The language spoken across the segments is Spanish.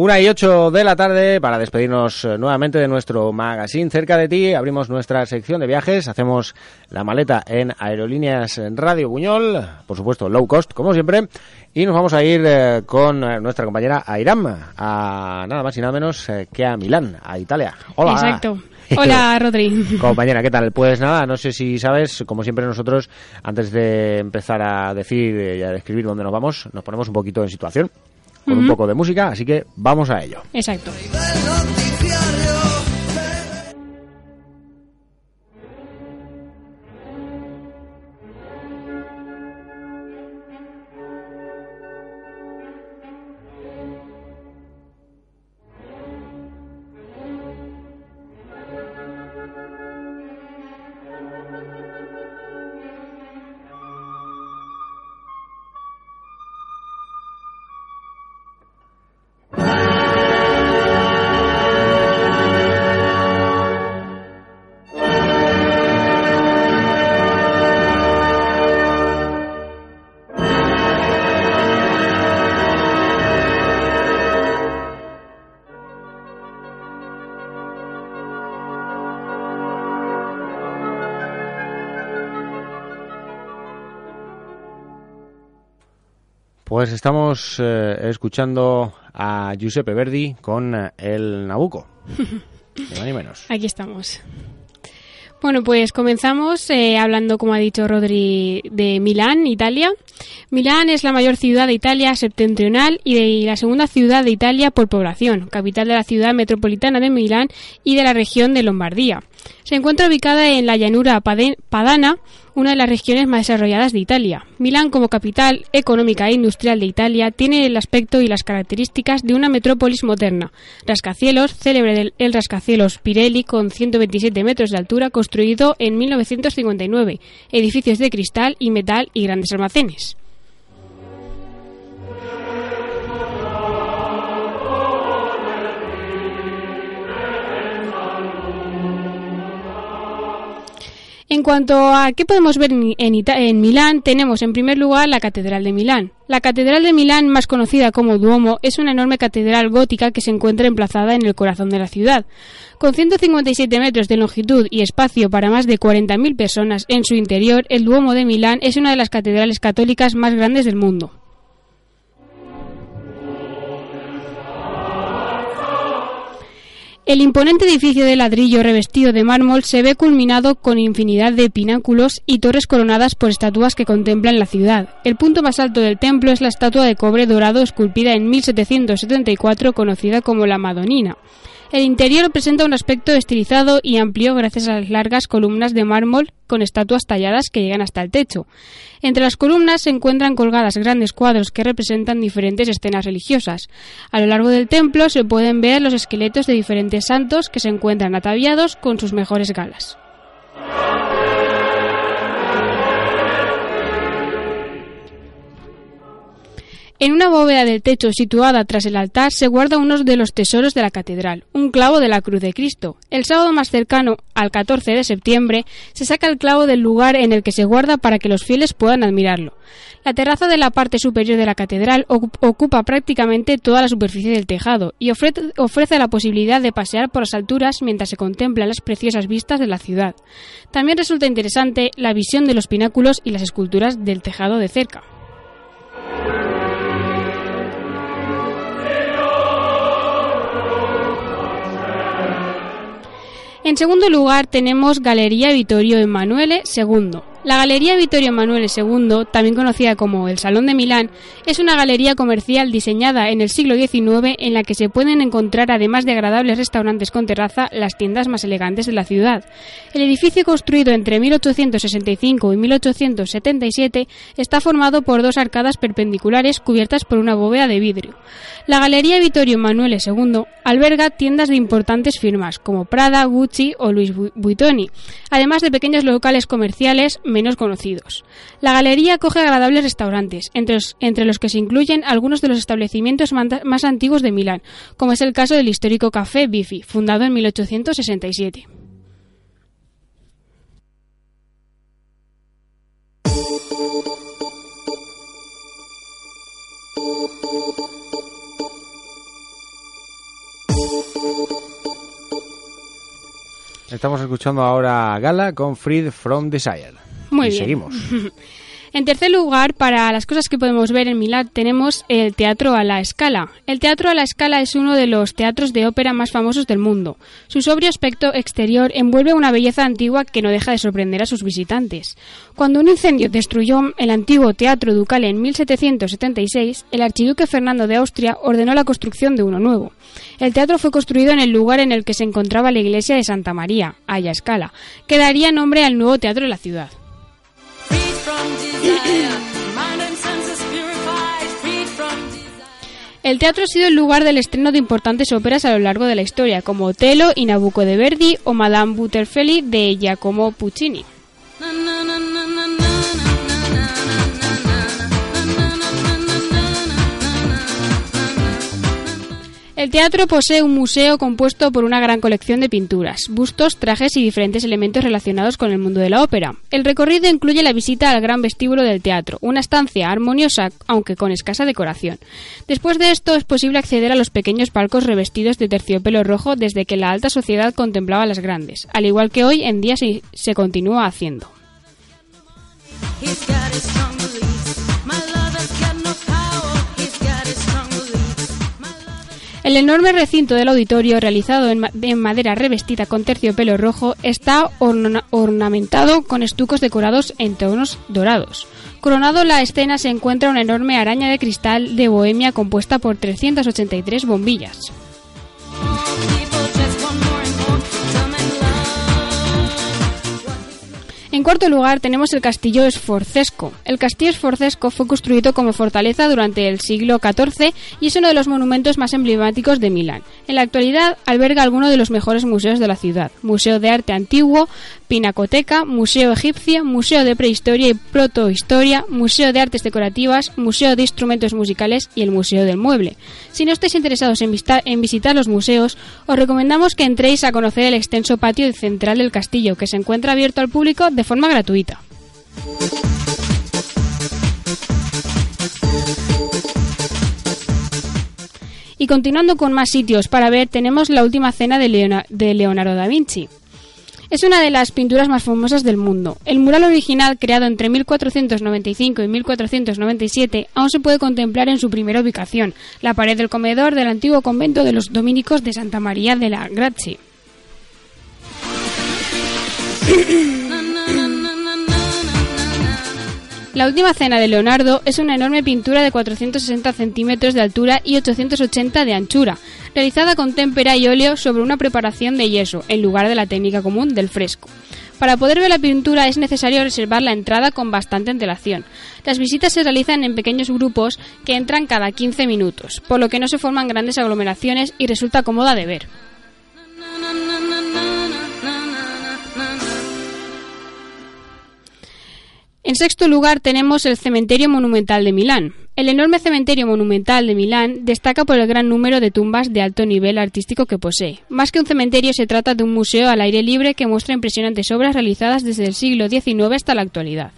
Una y ocho de la tarde para despedirnos eh, nuevamente de nuestro magazine cerca de ti. Abrimos nuestra sección de viajes, hacemos la maleta en Aerolíneas Radio Buñol, por supuesto low cost como siempre, y nos vamos a ir eh, con eh, nuestra compañera Airam a nada más y nada menos eh, que a Milán, a Italia. Hola. Exacto. Hola, Rodri. Compañera, ¿qué tal? Pues nada, no sé si sabes, como siempre nosotros, antes de empezar a decir y a describir dónde nos vamos, nos ponemos un poquito en situación con un poco de música, así que vamos a ello. Exacto. Pues estamos eh, escuchando a Giuseppe Verdi con eh, el Nabucco. Ni más ni menos. Aquí estamos. Bueno, pues comenzamos eh, hablando, como ha dicho Rodri, de Milán, Italia. Milán es la mayor ciudad de Italia septentrional y, de- y la segunda ciudad de Italia por población, capital de la ciudad metropolitana de Milán y de la región de Lombardía. Se encuentra ubicada en la llanura padana, una de las regiones más desarrolladas de Italia. Milán, como capital económica e industrial de Italia, tiene el aspecto y las características de una metrópolis moderna. Rascacielos, célebre el rascacielos Pirelli, con 127 metros de altura, construido en 1959, edificios de cristal y metal y grandes almacenes. En cuanto a qué podemos ver en, Milán, tenemos en primer lugar la Catedral de Milán. La Catedral de Milán, más conocida como Duomo, es una enorme catedral gótica que se encuentra emplazada en el corazón de la ciudad. Con 157 metros de longitud y espacio para más de 40.000 personas en su interior, el Duomo de Milán es una de las catedrales católicas más grandes del mundo. El imponente edificio de ladrillo revestido de mármol se ve culminado con infinidad de pináculos y torres coronadas por estatuas que contemplan la ciudad. El punto más alto del templo es la estatua de cobre dorado esculpida en 1774 conocida como la Madonina. El interior presenta un aspecto estilizado y amplio gracias a las largas columnas de mármol con estatuas talladas que llegan hasta el techo. Entre las columnas se encuentran colgadas grandes cuadros que representan diferentes escenas religiosas. A lo largo del templo se pueden ver los esqueletos de diferentes santos que se encuentran ataviados con sus mejores galas. En una bóveda del techo situada tras el altar se guarda uno de los tesoros de la catedral, un clavo de la cruz de Cristo. El sábado más cercano, al 14 de septiembre, se saca el clavo del lugar en el que se guarda para que los fieles puedan admirarlo. La terraza de la parte superior de la catedral ocu- ocupa prácticamente toda la superficie del tejado y ofrece la posibilidad de pasear por las alturas mientras se contemplan las preciosas vistas de la ciudad. También resulta interesante la visión de los pináculos y las esculturas del tejado de cerca. En segundo lugar tenemos Galería Vittorio Emanuele II. La Galería Vittorio Emanuele II, también conocida como el Salón de Milán, es una galería comercial diseñada en el siglo XIX en la que se pueden encontrar, además de agradables restaurantes con terraza, las tiendas más elegantes de la ciudad. El edificio construido entre 1865 y 1877 está formado por dos arcadas perpendiculares cubiertas por una bóveda de vidrio. La Galería Vittorio Emanuele II alberga tiendas de importantes firmas como Prada, Gucci o Louis Vuitton, además de pequeños locales comerciales menos conocidos. La galería acoge agradables restaurantes, entre los, entre los que se incluyen algunos de los establecimientos más antiguos de Milán, como es el caso del histórico Café Bifi, fundado en 1867. Estamos escuchando ahora a Gala con Freed from Desire. Muy y bien. seguimos. En tercer lugar, para las cosas que podemos ver en Milán, tenemos el Teatro a la Scala. El Teatro a la Scala es uno de los teatros de ópera más famosos del mundo. Su sobrio aspecto exterior envuelve una belleza antigua que no deja de sorprender a sus visitantes. Cuando un incendio destruyó el antiguo Teatro Ducal en 1776, el archiduque Fernando de Austria ordenó la construcción de uno nuevo. El teatro fue construido en el lugar en el que se encontraba la iglesia de Santa María, Aya Scala, que daría nombre al nuevo teatro de la ciudad. El teatro ha sido el lugar del estreno de importantes óperas a lo largo de la historia, como Otelo y Nabucco de Verdi o Madame Butterfly de Giacomo Puccini. El teatro posee un museo compuesto por una gran colección de pinturas, bustos, trajes y diferentes elementos relacionados con el mundo de la ópera. El recorrido incluye la visita al gran vestíbulo del teatro, una estancia armoniosa aunque con escasa decoración. Después de esto es posible acceder a los pequeños palcos revestidos de terciopelo rojo desde que la alta sociedad contemplaba las grandes, al igual que hoy en día se, se continúa haciendo. El enorme recinto del auditorio, realizado en, ma- en madera revestida con terciopelo rojo, está orna- ornamentado con estucos decorados en tonos dorados. Coronado la escena se encuentra una enorme araña de cristal de Bohemia compuesta por 383 bombillas. En cuarto lugar tenemos el castillo Esforcesco. El castillo Esforcesco fue construido como fortaleza durante el siglo XIV y es uno de los monumentos más emblemáticos de Milán. En la actualidad alberga algunos de los mejores museos de la ciudad. Museo de Arte Antiguo, Pinacoteca, Museo Egipcio, Museo de Prehistoria y Protohistoria, Museo de Artes Decorativas, Museo de Instrumentos Musicales y el Museo del Mueble. Si no estáis interesados en, visitar los museos, os recomendamos que entréis a conocer el extenso patio central del castillo, que se encuentra abierto al público de forma gratuita. Y continuando con más sitios para ver, tenemos la última cena de Leonardo da Vinci. Es una de las pinturas más famosas del mundo. El mural original, creado entre 1495 y 1497, aún se puede contemplar en su primera ubicación, la pared del comedor del antiguo convento de los dominicos de Santa María de la Grazie. La última cena de Leonardo es una enorme pintura de 460 centímetros de altura y 880 de anchura, realizada con témpera y óleo sobre una preparación de yeso, en lugar de la técnica común del fresco. Para poder ver la pintura es necesario reservar la entrada con bastante antelación. Las visitas se realizan en pequeños grupos que entran cada 15 minutos, por lo que no se forman grandes aglomeraciones y resulta cómoda de ver. En sexto lugar tenemos el Cementerio Monumental de Milán. El enorme cementerio monumental de Milán destaca por el gran número de tumbas de alto nivel artístico que posee. Más que un cementerio se trata de un museo al aire libre que muestra impresionantes obras realizadas desde el siglo XIX hasta la actualidad.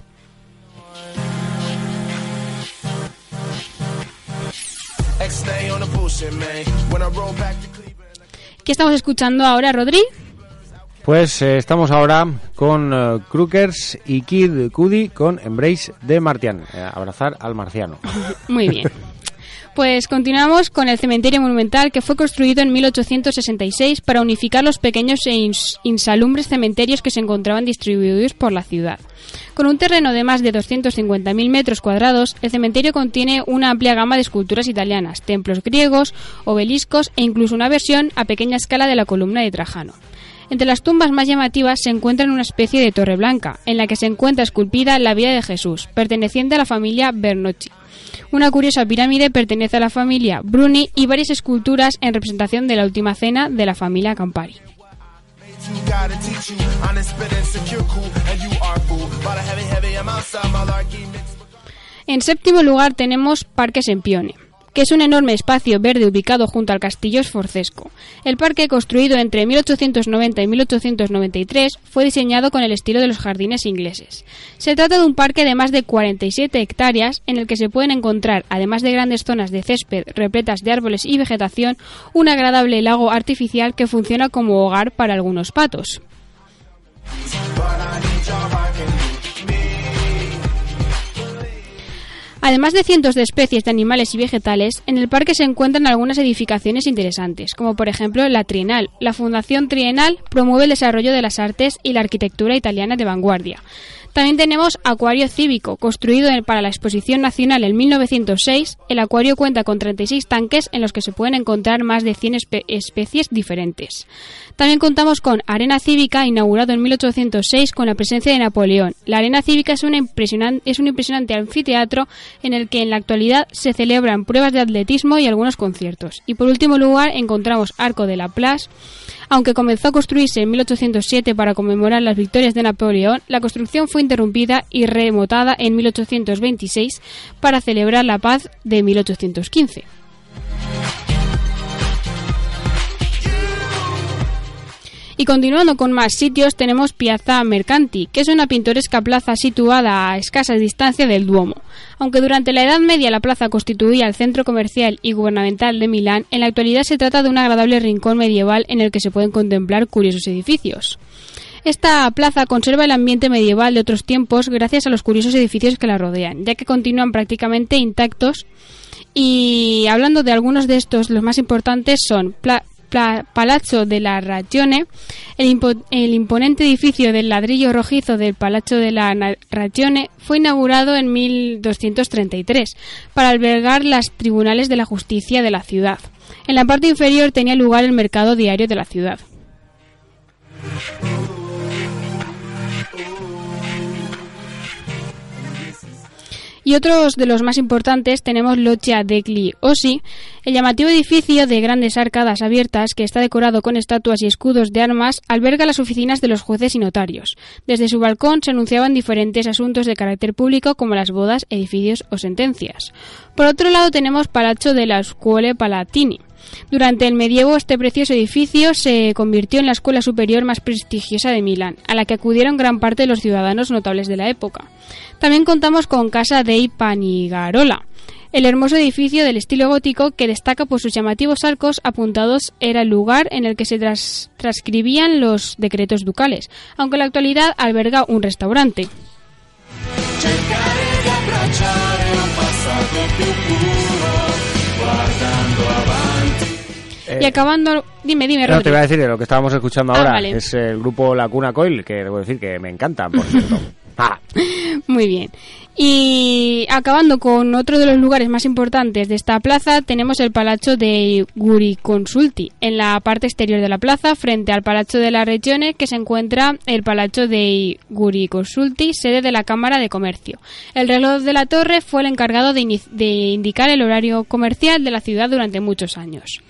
¿Qué estamos escuchando ahora, Rodri? Pues eh, estamos ahora con eh, Crookers y Kid Cudi con Embrace de Martian. eh, abrazar al marciano. Muy bien. Pues continuamos con el cementerio monumental que fue construido en 1866 para unificar los pequeños e ins- insalubres cementerios que se encontraban distribuidos por la ciudad. Con un terreno de más de 250.000 metros cuadrados, el cementerio contiene una amplia gama de esculturas italianas, templos griegos, obeliscos e incluso una versión a pequeña escala de la columna de Trajano. Entre las tumbas más llamativas se encuentra una especie de torre blanca, en la que se encuentra esculpida la vida de Jesús, perteneciente a la familia Bernocchi. Una curiosa pirámide pertenece a la familia Bruni y varias esculturas en representación de la última cena de la familia Campari. En séptimo lugar tenemos Parque Sempione, que es un enorme espacio verde ubicado junto al castillo Sforzesco. El parque, construido entre 1890 y 1893, fue diseñado con el estilo de los jardines ingleses. Se trata de un parque de más de 47 hectáreas en el que se pueden encontrar, además de grandes zonas de césped repletas de árboles y vegetación, un agradable lago artificial que funciona como hogar para algunos patos. Además de cientos de especies de animales y vegetales, en el parque se encuentran algunas edificaciones interesantes, como por ejemplo la Trienal. La Fundación Trienal promueve el desarrollo de las artes y la arquitectura italiana de vanguardia. También tenemos Acuario Cívico, construido para la Exposición Nacional en 1906. El acuario cuenta con 36 tanques en los que se pueden encontrar más de 100 espe- especies diferentes. También contamos con Arena Cívica, inaugurado en 1806 con la presencia de Napoleón. La Arena Cívica es, una impresionan- es un impresionante anfiteatro en el que en la actualidad se celebran pruebas de atletismo y algunos conciertos. Y por último lugar encontramos Arco de la Place. Aunque comenzó a construirse en 1807 para conmemorar las victorias de Napoleón, la construcción fue interrumpida y remotada en 1826 para celebrar la paz de 1815. Y continuando con más sitios, tenemos Piazza Mercanti, que es una pintoresca plaza situada a escasa distancia del Duomo. Aunque durante la Edad Media la plaza constituía el centro comercial y gubernamental de Milán, en la actualidad se trata de un agradable rincón medieval en el que se pueden contemplar curiosos edificios. Esta plaza conserva el ambiente medieval de otros tiempos gracias a los curiosos edificios que la rodean, ya que continúan prácticamente intactos. Y hablando de algunos de estos, los más importantes son Pla- Palazzo de la Ragione, el, el imponente edificio del ladrillo rojizo del Palazzo de la Ragione fue inaugurado en 1233 para albergar las tribunales de la justicia de la ciudad. En la parte inferior tenía lugar el mercado diario de la ciudad. Y otros de los más importantes tenemos Loggia degli Ossi, el llamativo edificio de grandes arcadas abiertas que está decorado con estatuas y escudos de armas, alberga las oficinas de los jueces y notarios. Desde su balcón se anunciaban diferentes asuntos de carácter público como las bodas, edificios o sentencias. Por otro lado tenemos Palazzo della Scuole Palatini. Durante el medievo este precioso edificio se convirtió en la escuela superior más prestigiosa de Milán, a la que acudieron gran parte de los ciudadanos notables de la época. También contamos con Casa dei Panigarola, el hermoso edificio del estilo gótico que destaca por sus llamativos arcos apuntados era el lugar en el que se transcribían los decretos ducales, aunque en la actualidad alberga un restaurante. Y acabando, dime, dime, Eh, No, Rodri. te iba a decir de lo que estábamos escuchando Ah, ahora. vale. Es el grupo Lacuna Coil, que debo decir que me encanta, por cierto. Ah, Muy bien. Y acabando con otro de los lugares más importantes de esta plaza, tenemos el Palazzo de Guriconsulti. En la parte exterior de la plaza, frente al Palazzo de la Regione, que se encuentra el Palazzo de Guriconsulti, sede de la Cámara de Comercio. El reloj de la torre fue el encargado de indicar el horario comercial de la ciudad durante muchos años.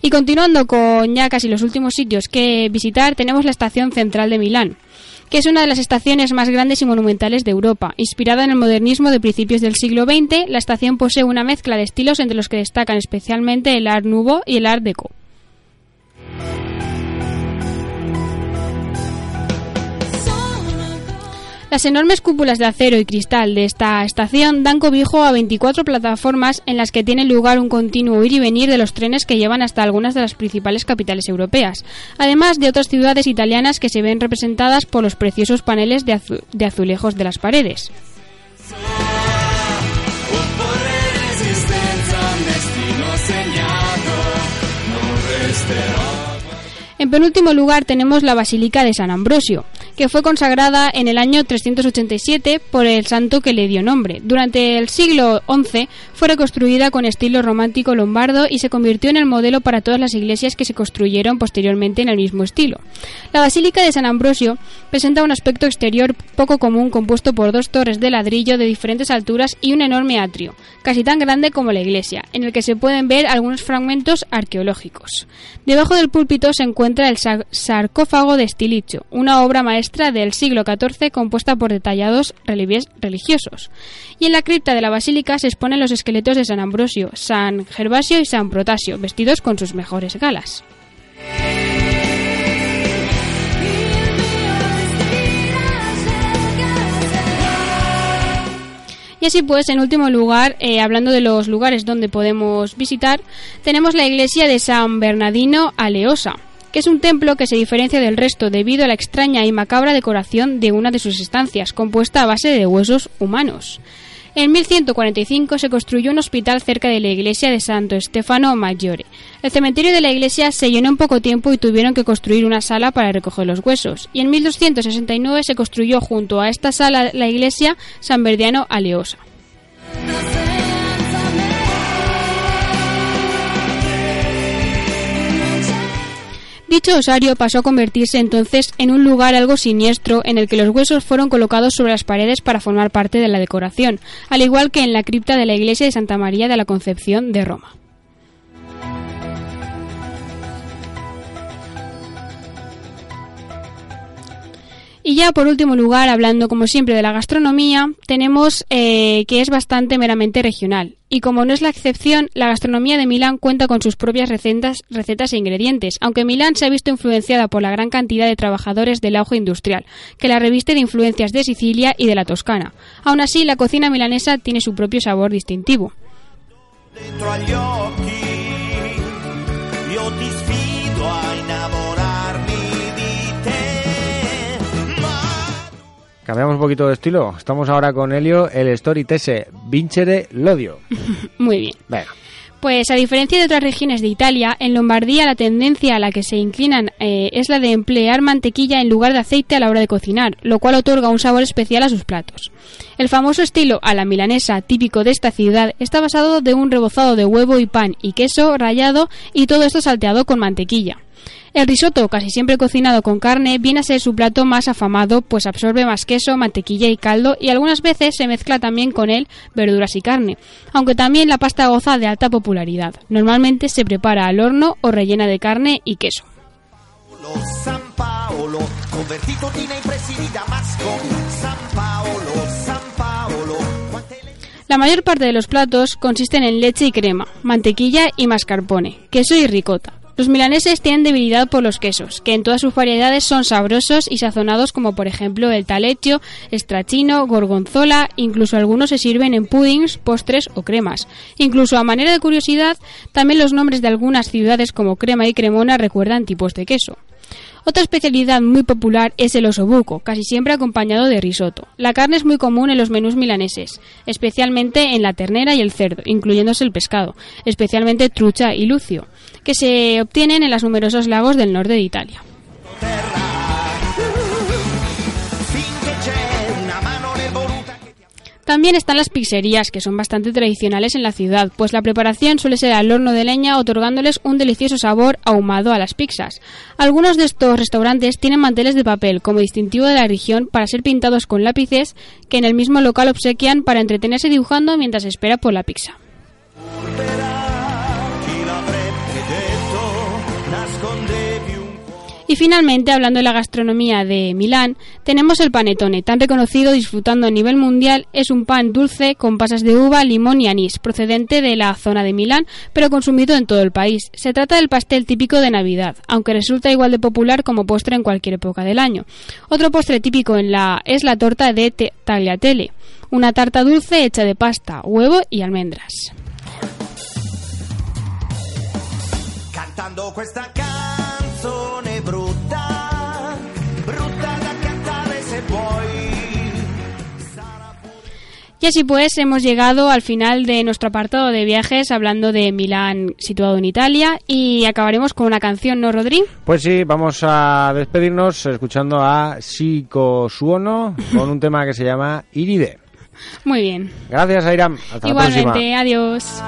Y continuando con ya casi los últimos sitios que visitar, tenemos la estación central de Milán que es una de las estaciones más grandes y monumentales de Europa. Inspirada en el modernismo de principios del siglo XX, la estación posee una mezcla de estilos entre los que destacan especialmente el Art Nouveau y el Art Deco. Las enormes cúpulas de acero y cristal de esta estación dan cobijo a 24 plataformas en las que tiene lugar un continuo ir y venir de los trenes que llevan hasta algunas de las principales capitales europeas, además de otras ciudades italianas que se ven representadas por los preciosos paneles de, de azulejos de las paredes. En penúltimo lugar tenemos la Basílica de San Ambrosio que fue consagrada en el año 387 por el santo que le dio nombre. Durante el siglo XI fue reconstruida con estilo romántico lombardo y se convirtió en el modelo para todas las iglesias que se construyeron posteriormente en el mismo estilo. La Basílica de San Ambrosio presenta un aspecto exterior poco común compuesto por dos torres de ladrillo de diferentes alturas y un enorme atrio, casi tan grande como la iglesia, en el que se pueden ver algunos fragmentos arqueológicos. Debajo del púlpito se encuentra el sa- sarcófago de Stilicho, una obra maestra del siglo XIV compuesta por detallados relieves religiosos. Y en la cripta de la basílica se exponen los esqueletos de San Ambrosio, San Gervasio y San Protasio, vestidos con sus mejores galas. Y así pues, en último lugar, eh, hablando de los lugares donde podemos visitar, tenemos la iglesia de San Bernardino Aleosa, que es un templo que se diferencia del resto debido a la extraña y macabra decoración de una de sus estancias, compuesta a base de huesos humanos. En 1145 se construyó un hospital cerca de la iglesia de Santo Estefano Maggiore. El cementerio de la iglesia se llenó en poco tiempo y tuvieron que construir una sala para recoger los huesos. Y en 1269 se construyó junto a esta sala la iglesia San Verdiano Aleosa. Dicho osario pasó a convertirse entonces en un lugar algo siniestro en el que los huesos fueron colocados sobre las paredes para formar parte de la decoración, al igual que en la cripta de la iglesia de Santa María de la Concepción de Roma. Y ya por último lugar, hablando como siempre de la gastronomía, tenemos eh, que es bastante meramente regional. Y como no es la excepción, la gastronomía de Milán cuenta con sus propias recetas, recetas e ingredientes, aunque Milán se ha visto influenciada por la gran cantidad de trabajadores del auge industrial, que la reviste de influencias de Sicilia y de la Toscana. Aún así, la cocina milanesa tiene su propio sabor distintivo. Cambiamos un poquito de estilo. Estamos ahora con Helio, el Story Tese Vincere Lodio. Muy bien. Venga. Pues a diferencia de otras regiones de Italia, en Lombardía la tendencia a la que se inclinan eh, es la de emplear mantequilla en lugar de aceite a la hora de cocinar, lo cual otorga un sabor especial a sus platos. El famoso estilo a la milanesa típico de esta ciudad está basado de un rebozado de huevo y pan y queso rallado y todo esto salteado con mantequilla. El risotto, casi siempre cocinado con carne, viene a ser su plato más afamado, pues absorbe más queso, mantequilla y caldo, y algunas veces se mezcla también con él verduras y carne, aunque también la pasta goza de alta popularidad. Normalmente se prepara al horno o rellena de carne y queso. La mayor parte de los platos consisten en leche y crema, mantequilla y mascarpone, queso y ricota. Los milaneses tienen debilidad por los quesos, que en todas sus variedades son sabrosos y sazonados como por ejemplo el taleggio, stracchino, gorgonzola, incluso algunos se sirven en puddings, postres o cremas. Incluso a manera de curiosidad, también los nombres de algunas ciudades como Crema y Cremona recuerdan tipos de queso. Otra especialidad muy popular es el osobuco, casi siempre acompañado de risotto. La carne es muy común en los menús milaneses, especialmente en la ternera y el cerdo, incluyéndose el pescado, especialmente trucha y lucio, que se obtienen en los numerosos lagos del norte de Italia. También están las pizzerías, que son bastante tradicionales en la ciudad, pues la preparación suele ser al horno de leña, otorgándoles un delicioso sabor ahumado a las pizzas. Algunos de estos restaurantes tienen manteles de papel como distintivo de la región para ser pintados con lápices que en el mismo local obsequian para entretenerse dibujando mientras espera por la pizza. Y finalmente, hablando de la gastronomía de Milán, tenemos el panetone, tan reconocido disfrutando a nivel mundial. Es un pan dulce con pasas de uva, limón y anís, procedente de la zona de Milán, pero consumido en todo el país. Se trata del pastel típico de Navidad, aunque resulta igual de popular como postre en cualquier época del año. Otro postre típico en la es la torta de te- tagliatelle, una tarta dulce hecha de pasta, huevo y almendras. cantando canzone Y así pues hemos llegado al final de nuestro apartado de viajes hablando de Milán situado en Italia y acabaremos con una canción, ¿no, Rodri? Pues sí, vamos a despedirnos escuchando a Shiko Suono con un tema que se llama Iride. Muy bien. Gracias, Airam. Hasta la próxima. Igualmente, adiós.